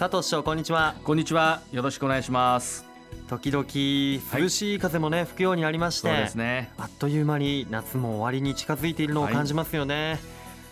佐藤市長こんにちは。こんにちは。よろしくお願いします。時々涼しい風もね、吹くようになりましてそうですね。あっという間に夏も終わりに近づいているのを感じますよね、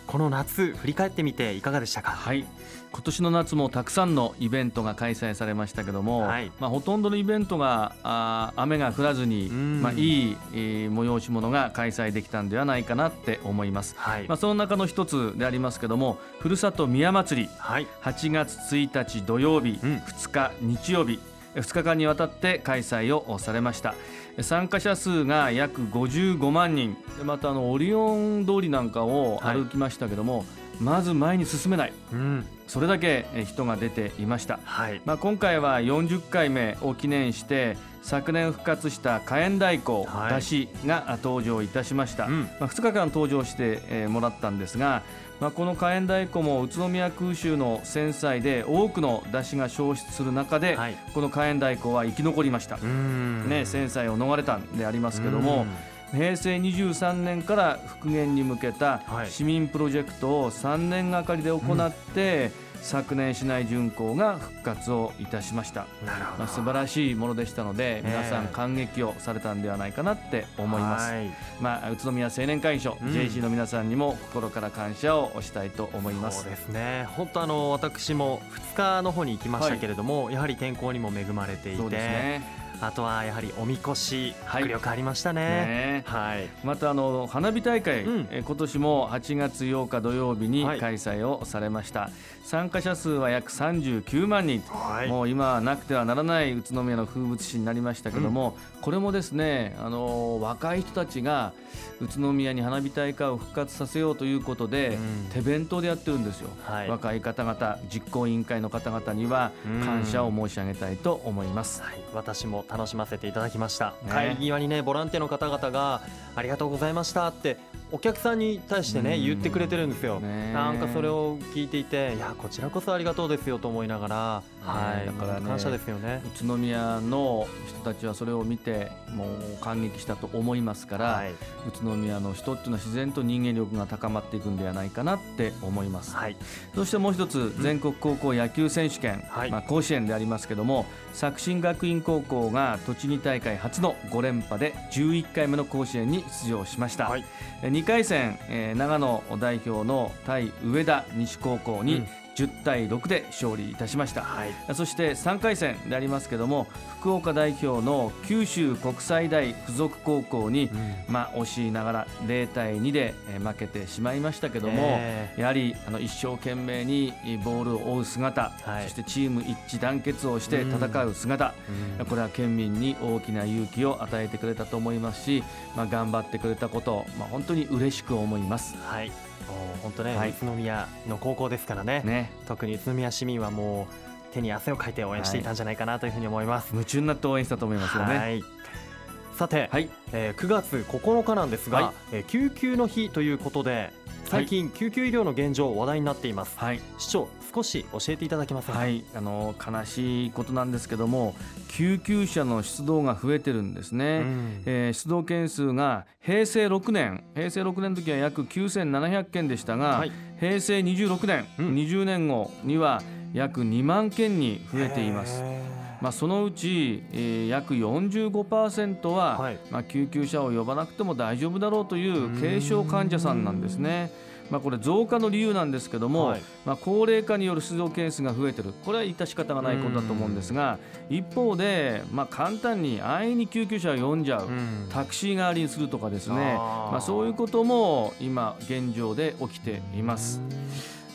この夏振り返ってみていかがでしたか？はい。今年の夏もたくさんのイベントが開催されましたけども、はい。まあ、ほとんどのイベントがあー雨が降らずに、うん。まあ、いい、えー催し物が開催できたんではないかなって思います、はい、まあ、その中の一つでありますけどもふるさと宮祭り。はい。8月1日土曜日、うん。2日日曜日2日間にわたって開催をされました参加者数が約55万人。でまたあのオリオン通りなんかを歩きましたけども、まず前に進めない。うん。それだけえ人が出ていました、はい。まあ、今回は40回目を記念して昨年復活した火炎太鼓はい。出しが登場いたしました、うん。まあ、2日間登場してえーもらったんですが、まあ、この火炎太鼓も宇都宮空襲の戦災で多くの出汁が消失する中で、はい。この火炎太鼓は生き残りました、うん。ね、戦災を逃れたんでありますけども、平成23年から復元に向けたはい。市民プロジェクトを3年がかりで行って、昨年市内巡行が復活をいたしました、まあ、素晴らしいものでしたので、え皆さん感激をされたんではないかなって思います、はい。まあ、宇都宮青年会議所、うん。JC の皆さんにも心から感謝をしたいと思います。そうですね。本当あの私も2日の方に行きましたけれども、やはり天候にも恵まれていて、ねあとはやはりおみこしはい迫力ありましたね。ね。はい。またあの花火大会、うん。え今年も8月8日土曜日にはい。開催をされました、参加者数は約39万人。はい。もう今はなくてはならない宇都宮の風物詩になりましたけども、これもですねあの若い人たちが宇都宮に花火大会を復活させようということで、うん。手弁当でやってるんですよ、はい。若い方々実行委員会の方々にはうん。感謝を申し上げたいと思います、はい、私も楽しませていただきました、ね。帰り際にねボランティアの方々がありがとうございましたってお客さんに対してねうん。言ってくれてるんですよ、ね。なんかそれを聞いていていやこちらこそありがとうですよと思いながら、はい。だからね感謝ですよね。宇都宮の人たちはそれを見てもう感激したと思いますから、はい、宇都宮の人っていうのは自然と人間力が高まっていくんではないかなって思います、はい、そしてもう一つ全国高校野球選手権、はい。まあ、甲子園でありますけども作新学院高校が栃木大会初の5連覇で11回目の甲子園に出場しました、はい2回戦、えー長野代表の対上田西高校に10対6で勝利いたしました、はい。そして3回戦でありますけども福岡代表の九州国際大附属高校に、まあ、惜しいながら0対2でえー負けてしまいましたけども、えやはりあの一生懸命にボールを追う姿、はい。そしてチーム一致団結をして戦う姿、うん。これは県民に大きな勇気を与えてくれたと思いますし、まあ、頑張ってくれたこと、まあ、本当に嬉しく思います。はい本当ね、はい。宇都宮の高校ですからね。ね、特に宇都宮市民はもう手に汗をかいて応援していたんじゃないかなというふうに思います、夢中になって応援したと思いますよね。はい。さて、はい、えー9月9日なんですが、はい。えー救急の日ということで最近、救急医療の現状話題になっています。はい。市長少し教えていただけませんか？はい、あの悲しいことなんですけども救急車の出動が増えてるんですね、うん。えー出動件数が平成6年。平成6年の時は約9700件でしたが、はい。平成26年、うん。20年後には約2万件に増えています。へまあ、そのうち、えー約45%は、はい。まあ、救急車を呼ばなくても大丈夫だろうという軽症患者さんなんですね。まあ、これ増加の理由なんですけども、はい。まあ、高齢化による出動件数が増えてる。これは致し方がないことだと思うんですが一方で、まあ、簡単に安易に救急車を呼んじゃう、タクシー代わりにするとかですね。まあ、そういうことも今現状で起きています。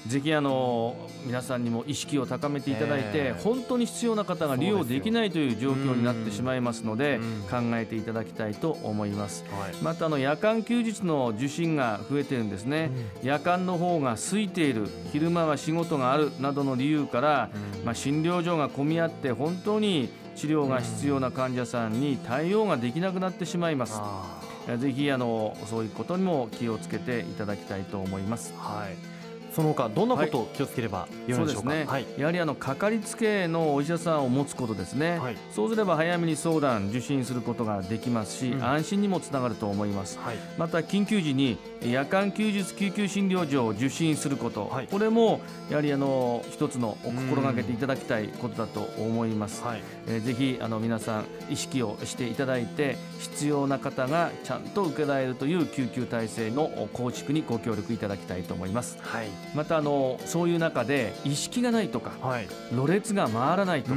ぜひあの皆さんにも意識を高めていただいて、ええ。本当に必要な方が利用できないという状況になってしまいますのでうん。考えていただきたいと思います。はい。またあの夜間休日の受診が増えてるんですね、夜間の方が空いている昼間は仕事があるなどの理由から、まあ、診療所が混み合って本当に治療が必要な患者さんに対応ができなくなってしまいます。あぜひあのそういうことにも気をつけていただきたいと思います。ーはいその他どんなことを気をつければよいでしょうか、ね、はい、やはりあのかかりつけのお医者さんを持つことですね、はい、そうすれば早めに相談受診することができますし、うん、安心にもつながると思います、はい、また緊急時に夜間休日救急診療所を受診すること、これもやはりあの一つの心がけていただきたいことだと思います、はい、えー、ぜひあの皆さん意識をしていただいて必要な方がちゃんと受けられるという救急体制の構築にご協力いただきたいと思います、はい、またあのそういう中で意識がないとか、はい、ろれつが回らないとか、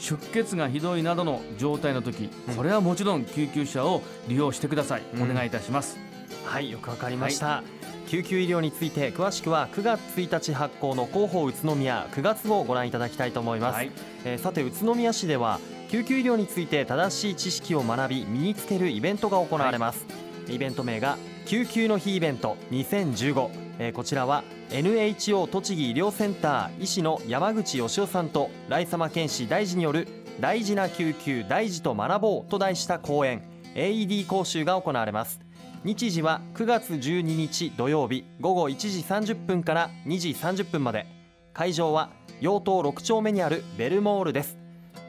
出血がひどいなどの状態の時、これはもちろん救急車を利用してください、お願いいたします。はいよくわかりました、はい、救急医療について詳しくは9月1日発行の広報宇都宮9月をご覧いただきたいと思います、はい、えー、さて宇都宮市では救急医療について正しい知識を学び身につけるイベントが行われます、はい、イベント名が救急の日イベント2015、えー、こちらは NHO 栃木医療センター医師の山口義雄さんと来様県士大臣による大事な救急大事と学ぼうと題した講演 AED 講習が行われます。日時は9月12日土曜日午後1時30分から2時30分まで。会場は陽東6丁目にあるベルモールです。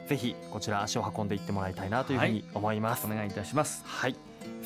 ぜひこちら足を運んでいってもらいたいなというふうに思います、はい、お願いいたします。はい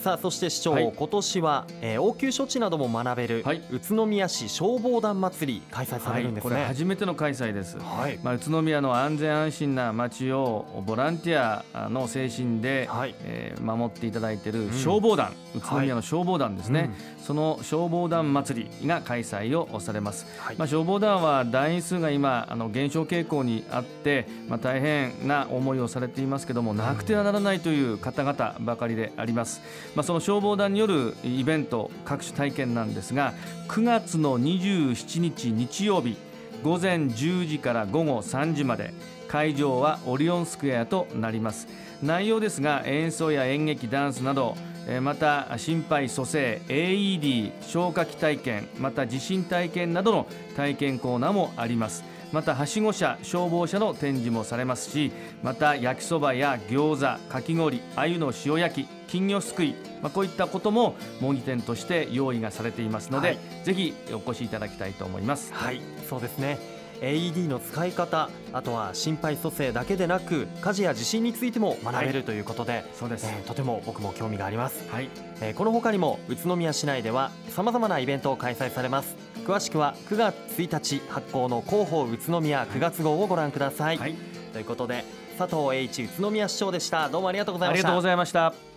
さあそして市長、はい、今年は、えー、応急処置なども学べる、はい、宇都宮市消防団祭り開催されるんですね、はい、これ初めての開催です、はい。まあ、宇都宮の安全安心な街をボランティアの精神で、はい。えー、守っていただいている消防団、うん、宇都宮の消防団ですね、うん、その消防団祭りが開催をされます、はい。まあ、消防団は団員数が今あの減少傾向にあって、まあ、大変な思いをされていますけどもなくてはならないという方々ばかりであります、まあ、その消防団によるイベント各種体験なんですが9月の27日日曜日午前10時から午後3時まで会場はオリオンスクエアとなります。内容ですが演奏や演劇ダンスなどまた心肺蘇生 AED 消火器体験また地震体験などの体験コーナーもあります。またはしご車消防車の展示もされますしまた焼きそばや餃子かき氷鮎の塩焼き金魚すくい、まあ、こういったことも模擬店として用意がされていますので、はい、ぜひお越しいただきたいと思います。はいそうですね。AED の使い方あとは心肺蘇生だけでなく火事や地震についても学べるということで、はい、そうです、えー、とても僕も興味があります、はい。えー、この他にも宇都宮市内ではさまざまなイベントを開催されます詳しくは9月1日発行の広報宇都宮9月号をご覧ください、はい、ということで佐藤栄一宇都宮市長でした。どうもありがとうございました。ありがとうございました